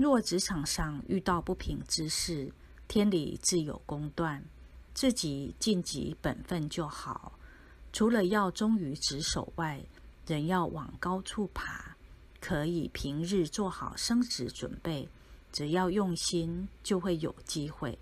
若职场上遇到不平之事天理自有公断自己尽己本分就好。除了要忠于职守外人要往高处爬可以平日做好升职准备只要用心就会有机会。